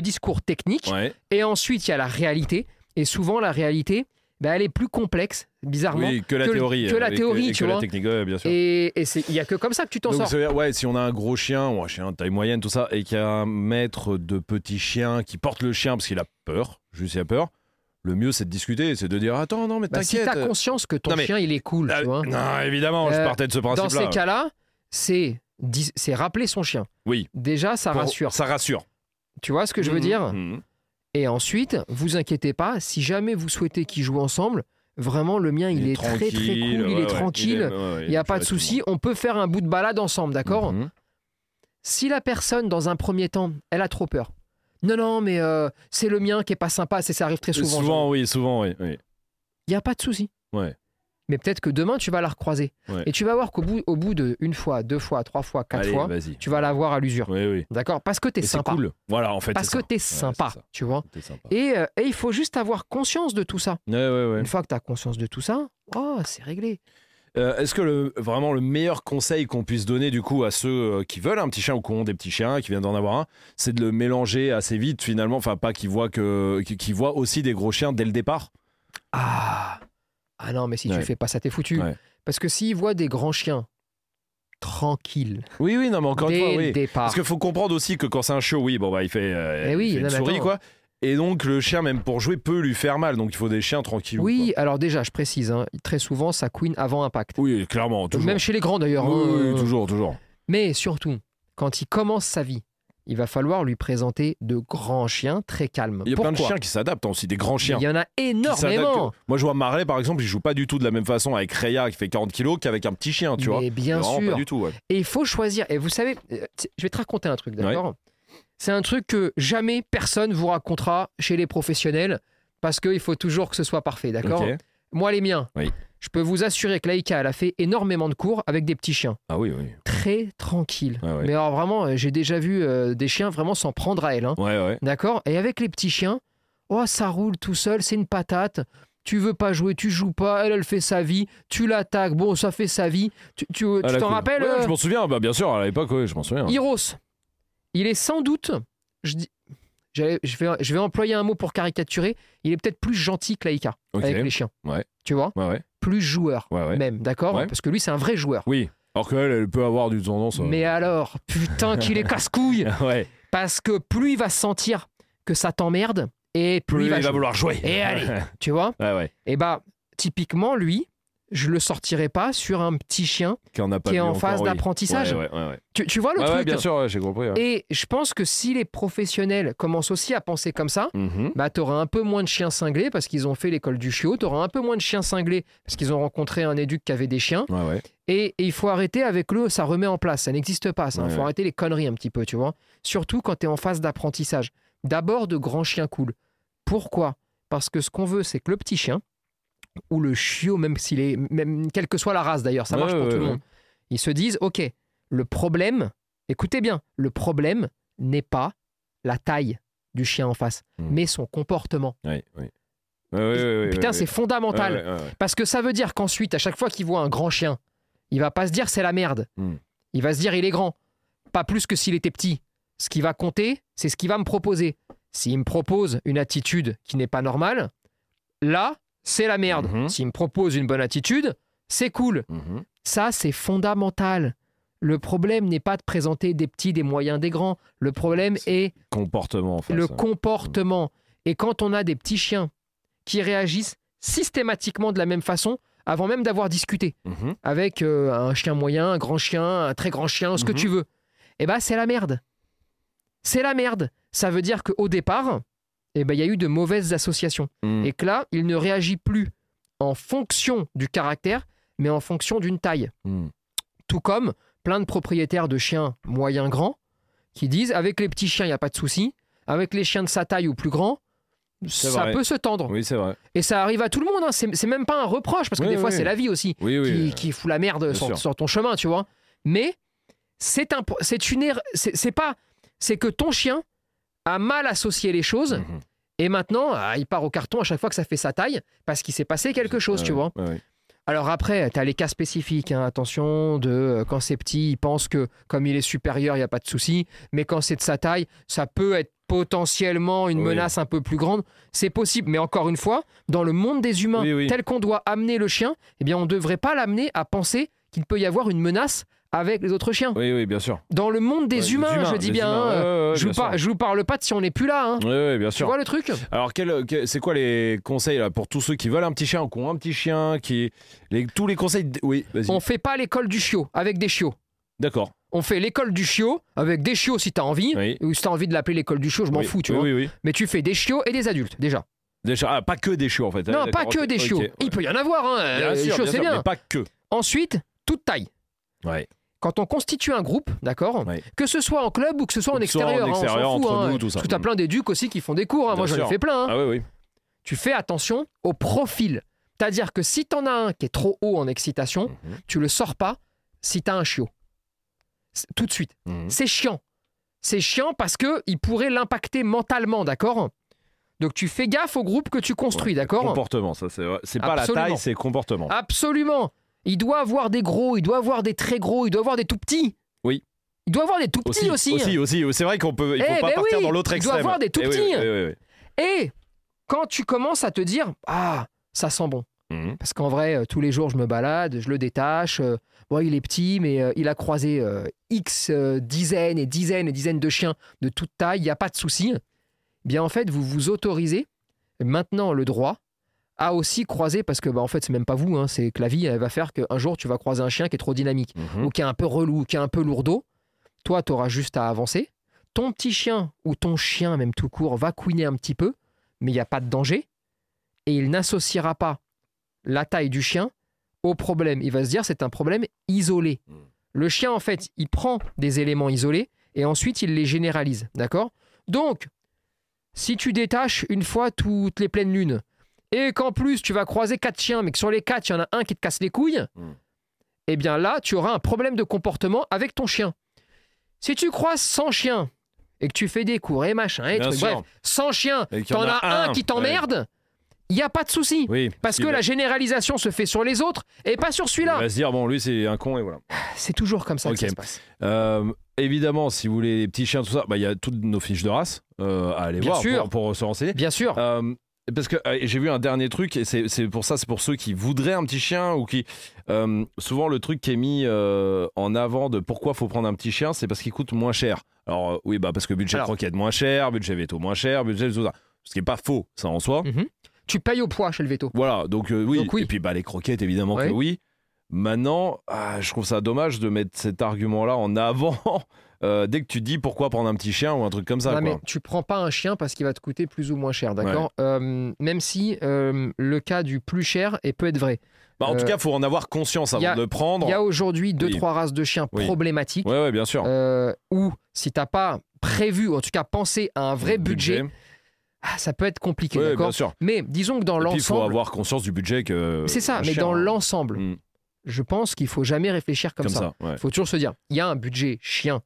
discours technique et ensuite il y a la réalité. Et souvent la réalité, bah, elle est plus complexe, bizarrement. Oui, que la que théorie. que la théorie, et tu que la vois. technique, ouais, bien sûr. Et, il n'y a que comme ça que tu t'en sors. dire, ouais, si on a un gros chien ou un chien de taille moyenne, tout ça, et qu'il y a un maître de petit chien qui porte le chien parce qu'il a peur, juste il a peur, le mieux c'est de discuter, c'est de dire Attends, non, mais Bah, si t'inquiète. tu as conscience que ton Non, mais- chien il est cool, Ah, tu vois. non, évidemment, je Euh, partais de ce Dans principe-là. ces cas-là, c'est c'est rappeler son chien. Oui. Déjà, ça Pour- rassure. Ça rassure. Tu vois ce que je veux Mhm, dire mhm. Et ensuite, vous inquiétez pas, si jamais vous souhaitez qu'ils jouent ensemble, vraiment le mien il, est, très très cool, il est ouais, tranquille, il n'y a pas de souci, on peut faire un bout de balade ensemble, d'accord? Mhm. Si la personne, dans un premier temps, elle a trop peur, non, non, mais euh, c'est le mien qui est pas sympa, c'est ça arrive très souvent. Souvent, oui, souvent, oui. oui. Il n'y a pas de souci. Ouais. Mais peut-être que demain, tu vas la recroiser. Ouais. Et tu vas voir qu'au bout, au bout de une fois, deux fois, trois fois, quatre Allez, fois, tu vas la voir à l'usure. Oui, oui. D'accord? Parce que tu es Et c'est sympa. cool. Voilà, en fait. Parce que ça. tu es Ouais, sympa, tu vois. T'es sympa. Et, euh, et il faut juste avoir conscience de tout ça. Ouais. Une fois que tu as conscience de tout ça, oh, c'est réglé. Euh, Est-ce que le, vraiment le meilleur conseil qu'on puisse donner du coup à ceux euh, qui veulent un petit chien ou qui ont des petits chiens, qui viennent d'en avoir un, c'est de le mélanger assez vite finalement, enfin pas qu'ils voient que qui qui voient aussi des gros chiens dès le départ. Ah Ah non, mais si tu fais pas ça, t'es foutu. Ouais. Parce que s'ils voient des grands chiens tranquilles Oui, oui, non, mais encore une fois, oui. départ, Parce qu'il faut comprendre aussi que quand c'est un chiot, oui, bon bah il fait, euh, Eh oui, il fait une non, souris quoi. Et donc le chien même pour jouer peut lui faire mal, donc il faut des chiens tranquilles. oui, alors déjà, je précise, hein, très souvent, ça queen avant impact. Oui, clairement, toujours. Même chez les grands d'ailleurs. Oui, hein, oui, euh, toujours, toujours. Mais surtout, quand il commence sa vie, il va falloir lui présenter de grands chiens très calmes. Il y a Pourquoi plein de chiens qui s'adaptent aussi, des grands chiens. Il y en a énormément. Moi, je vois Marley, par exemple, il joue pas du tout de la même façon avec Freya qui fait 40 kilos qu'avec un petit chien, tu vois. Mais bien Vraiment sûr. Pas du tout, ouais. Et il faut choisir. Et vous savez, euh, je vais te raconter un truc, d'accord C'est un truc que jamais personne vous racontera chez les professionnels parce qu'il faut toujours que ce soit parfait, d'accord. Moi, les miens, Oui. Je peux vous assurer que Laïka, elle a fait énormément de cours avec des petits chiens. Ah oui, oui. Très tranquille. Ah. Mais alors vraiment, euh, j'ai déjà vu euh, des chiens vraiment s'en prendre à elle. hein. Ouais, ouais. D'accord? Et avec les petits chiens, oh, ça roule tout seul, c'est une patate. Tu veux pas jouer, tu joues pas, elle, elle fait sa vie, tu l'attaques, bon, ça fait sa vie. Tu tu- Ah, tu t'en cool. rappelles Ouais, euh, Je m'en souviens, bah, bien sûr, à l'époque, ouais, je m'en souviens. Hiros, il est sans doute, je, dis, j'allais- je, vais, je vais employer un mot pour caricaturer, il est peut-être plus gentil que Laïka Ok. avec les chiens. Ouais. Tu vois? Ouais, ouais. Plus joueur, Ouais, ouais. même, d'accord. Parce que lui, c'est un vrai joueur. Oui. Alors qu'elle, elle peut avoir du tendance. euh, Mais alors, putain qu'il est casse-couille ouais. Parce que plus il va sentir que ça t'emmerde, et plus, Plus il va, vouloir jouer. Et allez, tu vois ouais, ouais. Et bah, typiquement, lui, je le sortirai pas sur un petit chien Qui en a pas qui est en phase oui. d'apprentissage. Ouais, ouais, ouais. ouais. Tu, tu vois le truc bien sûr, j'ai compris. Et je pense que si les professionnels commencent aussi à penser comme ça, Mhm. bah, tu auras un peu moins de chiens cinglés parce qu'ils ont fait l'école du chiot, tu auras un peu moins de chiens cinglés parce qu'ils ont rencontré un éduc qui avait des chiens. Et, et il faut arrêter avec le ça remet en place, ça n'existe pas, ça. Il faut arrêter les conneries un petit peu, tu vois. Surtout quand tu es en phase d'apprentissage. D'abord de grands chiens cool. Pourquoi? Parce que ce qu'on veut, c'est que le petit chien, ou le chiot, même s'il est, même quelle que soit la race d'ailleurs, ça Ouais, marche pour ouais, tout le monde, ils se disent, ok, le problème, écoutez bien, le problème n'est pas la taille du chien en face, Hmm. mais son comportement. Ouais, ouais, Putain, c'est fondamental. Parce que ça veut dire qu'ensuite, à chaque fois qu'il voit un grand chien, il va pas se dire c'est la merde. Hmm. Il va se dire il est grand. Pas plus que s'il était petit. Ce qui va compter, c'est ce qu'il va me proposer. S'il me propose une attitude qui n'est pas normale, là, c'est la merde. Mhm. S'il me propose une bonne attitude, c'est cool. Mhm. Ça, c'est fondamental. Le problème n'est pas de présenter des petits, des moyens, des grands. Le problème est Comportement, en fait. le ça. comportement. Et quand on a des petits chiens qui réagissent systématiquement de la même façon, avant même d'avoir discuté Mhm. avec euh, un chien moyen, un grand chien, un très grand chien, ce que tu veux, eh ben c'est la merde. C'est la merde. Ça veut dire qu'au départ, eh ben, il y a eu de mauvaises associations. Mhm. Et que là, il ne réagit plus en fonction du caractère, mais en fonction d'une taille. Mhm. Tout comme plein de propriétaires de chiens moyens grands qui disent avec les petits chiens, il n'y a pas de souci. Avec les chiens de sa taille ou plus grands, ça vrai. peut se tendre. Oui, c'est vrai. Et ça arrive à tout le monde. hein. C'est même pas un reproche, parce que Oui, des fois, oui. c'est la vie aussi Oui, oui. qui, qui fout la merde sur, sur ton chemin, tu vois. Mais c'est un, c'est une. C'est c'est pas. C'est que ton chien a mal associé les choses Mhm. et maintenant ah, il part au carton à chaque fois que ça fait sa taille parce qu'il s'est passé quelque chose, tu vois. ouais, ouais. Alors après, tu as les cas spécifiques. hein. Attention, de euh, quand c'est petit, il pense que comme il est supérieur, il n'y a pas de souci. Mais quand c'est de sa taille, ça peut être potentiellement une Oui. menace un peu plus grande. C'est possible. Mais encore une fois, dans le monde des humains, Oui, oui. tel qu'on doit amener le chien, eh bien, on ne devrait pas l'amener à penser qu'il peut y avoir une menace avec les autres chiens. Oui, oui, bien sûr. Dans le monde des Ouais, humains, je dis des bien. humains. hein, Ouais, ouais, ouais, je, vous bien par- sûr. je vous parle pas de si on n'est plus là. hein. Oui, oui, bien Tu sûr. vois le truc? Alors, c'est quoi les conseils là, pour tous ceux qui veulent un petit chien ou qui ont un petit chien qui... les- Tous les conseils. Oui, vas-y. On fait pas l'école du chiot avec des chiots. D'accord. On fait l'école du chiot avec des chiots si t'as envie. Oui. Ou si t'as envie de l'appeler l'école du chiot, je m'en Oui, fous, tu oui, vois. Oui, oui. Mais tu fais des chiots et des adultes, déjà. Déjà, ah, pas que des chiots en fait. non, Ah, pas que des chiots. Il peut y en avoir, hein. Bien euh, sûr, chiot, bien c'est bien. mais pas que. Ensuite, toute taille. Ouais. Quand on constitue un groupe, d'accord. Que ce soit en club ou que ce soit en Que en extérieur, hein, on fout, entre hein. nous, tout ça. Parce que t'as plein d'éducs aussi qui font des cours. hein. Moi, j'en ai fait plein. Ah oui, oui. Tu fais attention au profil. C'est-à-dire que si t'en as un qui est trop haut en excitation, Mhm. tu le sors pas si t'as un chiot. Tout de suite. Mhm. C'est chiant. C'est chiant parce que il pourrait l'impacter mentalement, d'accord? Donc tu fais gaffe au groupe que tu construis, Ouais, d'accord? Comportement, ça c'est pas la taille, c'est comportement. Absolument. Il doit avoir des gros, il doit avoir des très gros, il doit avoir des tout petits. Oui. Il doit avoir des tout petits aussi. aussi, aussi. C'est vrai qu'on peut, il faut Eh pas ben partir oui, dans l'autre il doit extrême. avoir des tout Eh petits. oui, oui, oui. Et quand tu commences à te dire ah ça sent bon, Mhm. parce qu'en vrai euh, tous les jours je me balade, je le détache. euh, bon, il est petit, mais euh, il a croisé x dizaines et dizaines et dizaines de chiens de toute taille. Il n'y a pas de souci. Eh Bien en fait vous vous autorisez maintenant le droit à aussi croiser parce que bah, en fait c'est même pas vous, hein, c'est que la vie elle va faire qu'un jour tu vas croiser un chien qui est trop dynamique Mhm. ou qui est un peu relou, qui est un peu lourdeau. Toi tu auras juste à avancer. ton petit chien ou ton chien, même tout court, va couiner un petit peu, mais il n'y a pas de danger, et il n'associera pas la taille du chien au problème. Il va se dire c'est un problème isolé. Mm. Le chien, en fait, il prend des éléments isolés et ensuite il les généralise. D'accord? Donc, si tu détaches une fois toutes les pleines lunes et qu'en plus tu vas croiser quatre chiens, mais que sur les quatre, il y en a un qui te casse les couilles, Mm. eh bien là, tu auras un problème de comportement avec ton chien. Si tu croises 100 chiens et que tu fais des cours et machin, et trucs, bref, 100 chiens, t'en a as un un, qui t'emmerde, il n'y a pas de souci. Oui. Parce que va- la généralisation se fait sur les autres et pas sur Il celui-là. va se dire, bon, lui, c'est un con et voilà. C'est toujours comme ça que ça se passe. Euh, évidemment, si vous voulez les petits chiens, tout ça, bah, il y a toutes nos fiches de race euh, à aller Bien voir sûr. Pour, pour se renseigner. Bien sûr. Euh, parce que euh, j'ai vu un dernier truc, et c'est pour ça, c'est pour ceux qui voudraient un petit chien ou qui. euh, souvent, le truc qui est mis euh, en avant de pourquoi faut prendre un petit chien, c'est parce qu'il coûte moins cher. Alors, oui, bah, parce que budget Alors- croquette moins cher, budget veto moins cher, budget tout ça. Ce qui est pas faux, ça en soi. Mhm. Tu payes au poids chez le veto. Voilà, donc, oui. Donc, oui. Et puis bah, les croquettes, évidemment Ouais. que oui. Maintenant, ah, je trouve ça dommage de mettre cet argument-là en avant euh, dès que tu dis pourquoi prendre un petit chien ou un truc comme ça. Non, quoi. mais tu prends pas un chien parce qu'il va te coûter plus ou moins cher, d'accord? Euh, Même si euh, le cas du plus cher et peut être vrai. Bah, en tout cas, il faut en avoir conscience avant a- de le prendre. Il y a aujourd'hui deux Oui. trois races de chiens Oui. problématiques ouais, bien sûr. où si t'as pas prévu, ou en tout cas pensé à un vrai budget, ah, ça peut être compliqué, Ouais, d'accord? bien sûr. Mais disons que dans puis, il faut l'ensemble, avoir conscience du budget que. c'est ça. Mais dans hein. l'ensemble, Mm, je pense qu'il faut jamais réfléchir comme, comme ça. ouais. Il faut toujours se dire, il y a un budget chien,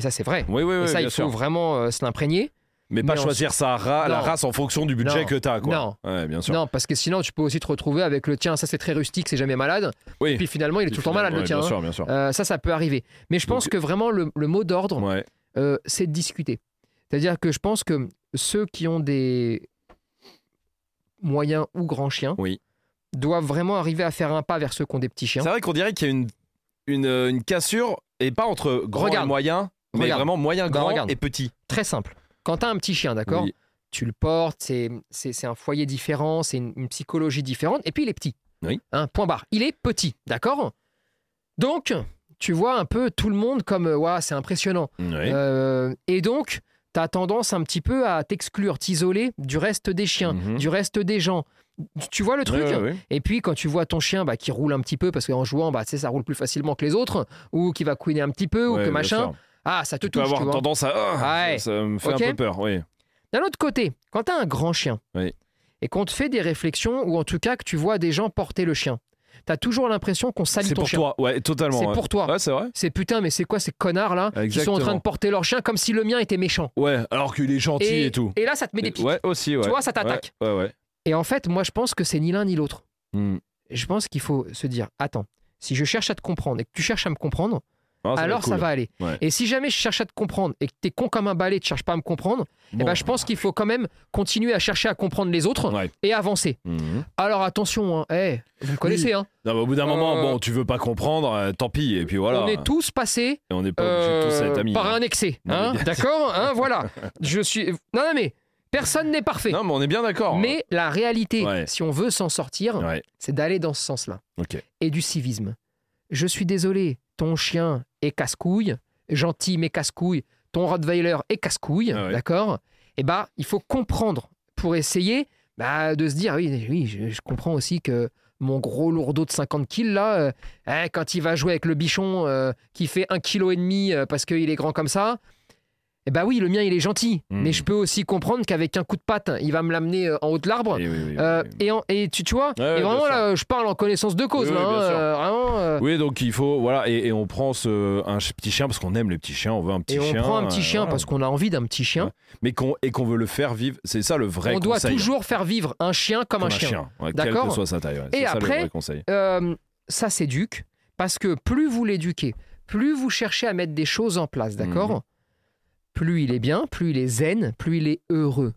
et ça c'est vrai. Oui, oui, et oui, ça, bien il faut sûr. vraiment euh, se l'imprégner. Mais pas on- choisir sa ra- la race en fonction du budget Non. que t'as, quoi. Non. Ouais, bien sûr. Non, parce que sinon, tu peux aussi te retrouver avec le tien, ça c'est très rustique, c'est jamais malade. Oui. Puis finalement, il est tout le temps malade, Ouais, le tien. Bien hein. sûr, bien sûr. Euh, ça, ça peut arriver. Mais je pense Donc- que vraiment, le, le mot d'ordre, Ouais. euh, c'est de discuter. C'est-à-dire que je pense que ceux qui ont des moyens ou grands chiens Oui. doivent vraiment arriver à faire un pas vers ceux qui ont des petits chiens. C'est vrai qu'on dirait qu'il y a une, une, une cassure, et pas entre grand Regarde. et moyen, mais Regarde. vraiment moyen, Bah, grand et petit. Très simple. Quand tu as un petit chien, d'accord Oui. Tu le portes, c'est un foyer différent, c'est une, une psychologie différente, et puis il est petit. Oui. Un point barre. Il est petit, d'accord Donc, tu vois un peu tout le monde comme, Ouah, c'est impressionnant. Ouais. Euh, et donc, tu as tendance un petit peu à t'exclure, t'isoler du reste des chiens, Mhm. du reste des gens. Tu vois le truc Ouais, ouais, ouais. Et puis, quand tu vois ton chien bah, qui roule un petit peu, parce qu'en jouant, bah, ça roule plus facilement que les autres, ou qui va couiner un petit peu, ou que machin, sûr. Ah, ça te Tu peux touche, tu avoir vois. tendance à. Ah, Ouais. Ça me fait un peu peur, oui. D'un autre côté, quand tu as un grand chien Oui. et qu'on te fait des réflexions, ou en tout cas que tu vois des gens porter le chien, tu as toujours l'impression qu'on salit C'est ton pour chien. toi, ouais, totalement. C'est ouais. pour toi. Ouais, c'est vrai. C'est putain, mais c'est quoi ces connards là qui sont en train de porter leur chien comme si le mien était méchant Ouais, alors qu'il est gentil et, tout. et là, ça te met des pics. Ouais, aussi, ouais. vois, ça t'attaque. Ouais, ouais. ouais. Et en fait, moi, je pense que c'est ni l'un ni l'autre. Hmm. Je pense qu'il faut se dire attends, si je cherche à te comprendre et que tu cherches à me comprendre, Ah, ça alors ça va aller. Ouais. Et si jamais je cherche à te comprendre et que t'es con comme un balai, tu cherches pas à me comprendre, eh ben, je pense qu'il faut quand même continuer à chercher à comprendre les autres Ouais. et avancer. Mhm. Alors attention, hein, eh, vous me connaissez, hein, Non, mais au bout d'un moment, Euh, bon, tu veux pas comprendre, euh, tant pis. Et puis voilà. on est tous passés Et on n'est pas tous euh, être amis. par hein. un excès, d'accord Voilà, je suis. Non, non, mais personne n'est parfait. Non, mais on est bien d'accord. Mais la réalité, Ouais. si on veut s'en sortir, c'est d'aller dans ce sens-là. et du civisme. Je suis désolé, ton chien est casse-couille, gentil mais casse-couille, ton Rottweiler est casse-couille, Ah ouais. d'accord? Eh bah, il faut comprendre pour essayer bah, de se dire, oui, oui je, je comprends aussi que mon gros lourdeau de 50 kilos, là, euh, hein, quand il va jouer avec le bichon euh, qui fait 1,5 kg euh, parce qu'il est grand comme ça, eh bah oui, le mien, il est gentil. Mhm. Mais je peux aussi comprendre qu'avec un coup de patte, il va me l'amener euh, en haut de l'arbre. Et oui, oui, oui, Euh, oui. et, en- et tu, tu vois, Ouais, et vraiment là, je parle en connaissance de cause. Là, hein, euh, vraiment, euh, Oui, donc il faut. Voilà, et, et on prend ce, un petit chien parce qu'on aime les petits chiens, on veut un petit et on chien. prend un petit euh, chien voilà. parce qu'on a envie d'un petit chien. Ouais. Mais qu'on, et qu'on veut le faire vivre. C'est ça le vrai on doit conseil. toujours faire vivre un chien comme, Comme un chien. Ouais, quelle D'accord que soit sa taille. Et ça après. Euh, ça s'éduque parce que plus vous l'éduquez, plus vous cherchez à mettre des choses en place, d'accord? Mhm. Plus il est bien, plus il est zen, plus il est heureux.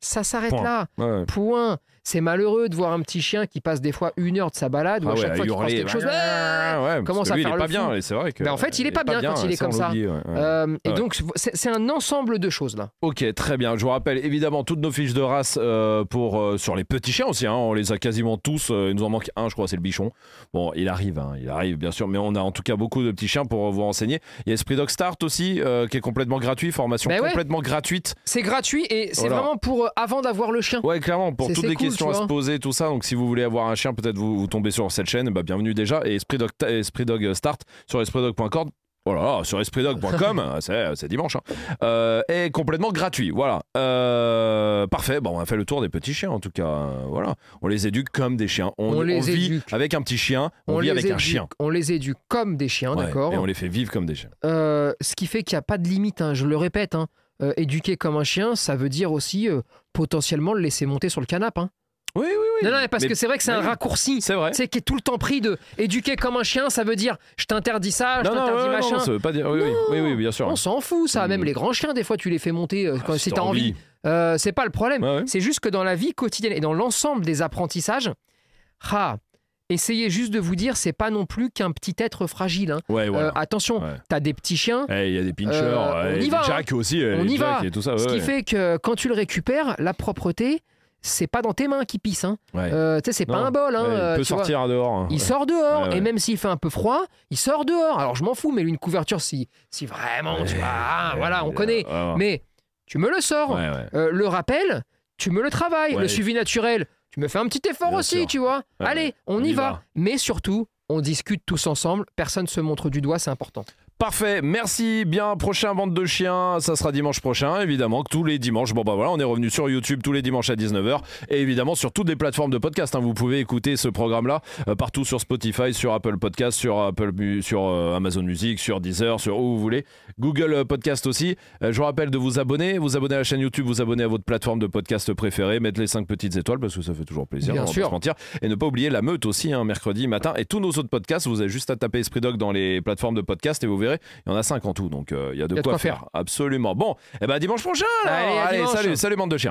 Ça s'arrête là. Ouais. Point. C'est malheureux de voir un petit chien qui passe des fois une heure de sa balade ou Ah à ouais, chaque à fois qu'il hurler. quelque chose. Ouais, ouais, Commence à lui, faire il est le pas fou. bien, c'est vrai que. Ben, en fait, il est pas bien quand il est ça, comme ça. Euh, et donc, c'est un ensemble de choses là. Ok, très bien. Je vous rappelle évidemment toutes nos fiches de race euh, pour euh, sur les petits chiens aussi. hein. On les a quasiment tous. il nous en manque un, je crois, c'est le bichon. Bon, il arrive, hein, il arrive bien sûr, mais on a en tout cas beaucoup de petits chiens pour vous renseigner. Il y a Esprit Dog Start aussi, qui est complètement gratuit, formation Ben complètement gratuite. C'est gratuit et c'est Voilà. vraiment pour avant d'avoir le chien. Ouais, clairement, pour toutes les cool, questions à se poser, tout ça. Donc, si vous voulez avoir un chien, peut-être vous, vous tombez sur cette chaîne, bah, bienvenue déjà. Et Esprit Dog, Esprit Dog Start sur espritdog.com. Voilà, sur espritdog.com, c'est c'est dimanche, hein, euh, est complètement gratuit. Voilà. Euh, parfait. Bon, on a fait le tour des petits chiens, en tout cas. Euh, Voilà. On les éduque comme des chiens. On, On les vit éduque. avec un petit chien, on, vit les avec un chien. On les éduque comme des chiens, Ouais, d'accord Et on les fait vivre comme des chiens. Euh, ce qui fait qu'il n'y a pas de limite, hein, je le répète. hein. Euh, éduquer comme un chien, ça veut dire aussi euh, potentiellement le laisser monter sur le canapé. Hein. Oui, oui, oui. Non, non, parce Mais- que c'est vrai que c'est un oui. raccourci. C'est vrai. C'est qui est tout le temps pris de éduquer comme un chien, ça veut dire je t'interdis ça, je t'interdis ouais, machin. non, ça veut pas dire. Oui, oui, oui, oui, bien sûr. On s'en fout, ça. Même Mm. les grands chiens, des fois, tu les fais monter euh, quand, Ah, si si t'as envie. Euh, c'est pas le problème. Ouais. C'est juste que dans la vie quotidienne et dans l'ensemble des apprentissages, ah, essayez juste de vous dire, c'est pas non plus qu'un petit être fragile. hein. Ouais, voilà. Euh, attention, Ouais. t'as des petits chiens. Eh, Il y a des pinchers, Euh, on y des va, Jack aussi, On y va. Jack et tout ça. Ce qui fait que quand tu le récupères, la propreté, c'est pas dans tes mains qui pisse. Hein. Ouais. Euh, tu sais, c'est pas un bol. Hein, Ouais, euh, il peut vois. sortir dehors. hein. Il sort dehors, Ouais, et même s'il fait un peu froid, il sort dehors. Alors je m'en fous, mais une couverture, si, si vraiment, tu vois, ah, Ouais, voilà, on connaît. Mais tu me le sors. Euh, le rappel, tu me le travailles. Le suivi naturel, tu me fais un petit effort Bien aussi, sûr. tu vois. Allez, on, On y y va. va. Mais surtout, on discute tous ensemble. Personne se montre du doigt, c'est important. Parfait, merci bien. Prochain bande de chiens, ça sera dimanche prochain, évidemment, que tous les dimanches. Bon, bah voilà, on est revenu sur YouTube tous les dimanches à 19h et évidemment sur toutes les plateformes de podcast. hein. Vous pouvez écouter ce programme-là euh, partout sur Spotify, sur Apple Podcast, sur, Apple, sur euh, Amazon Music, sur Deezer, sur où vous voulez. Google euh, Podcast aussi. Euh, je vous rappelle de vous abonner, vous abonner à la chaîne YouTube, vous abonner à votre plateforme de podcast préférée, mettre les 5 petites étoiles parce que ça fait toujours plaisir, Bien on va sûr. pas se mentir. Et ne pas oublier la meute aussi, hein, mercredi matin. Et tous nos autres podcasts, vous avez juste à taper Esprit Dog dans les plateformes de podcast et vous verrez, il y en a 5 en tout. Donc euh, il y a de Il y a de quoi, faire. faire. Absolument. Bon, et ben dimanche prochain. alors. Allez, dimanche. salut, salut bande de chiens.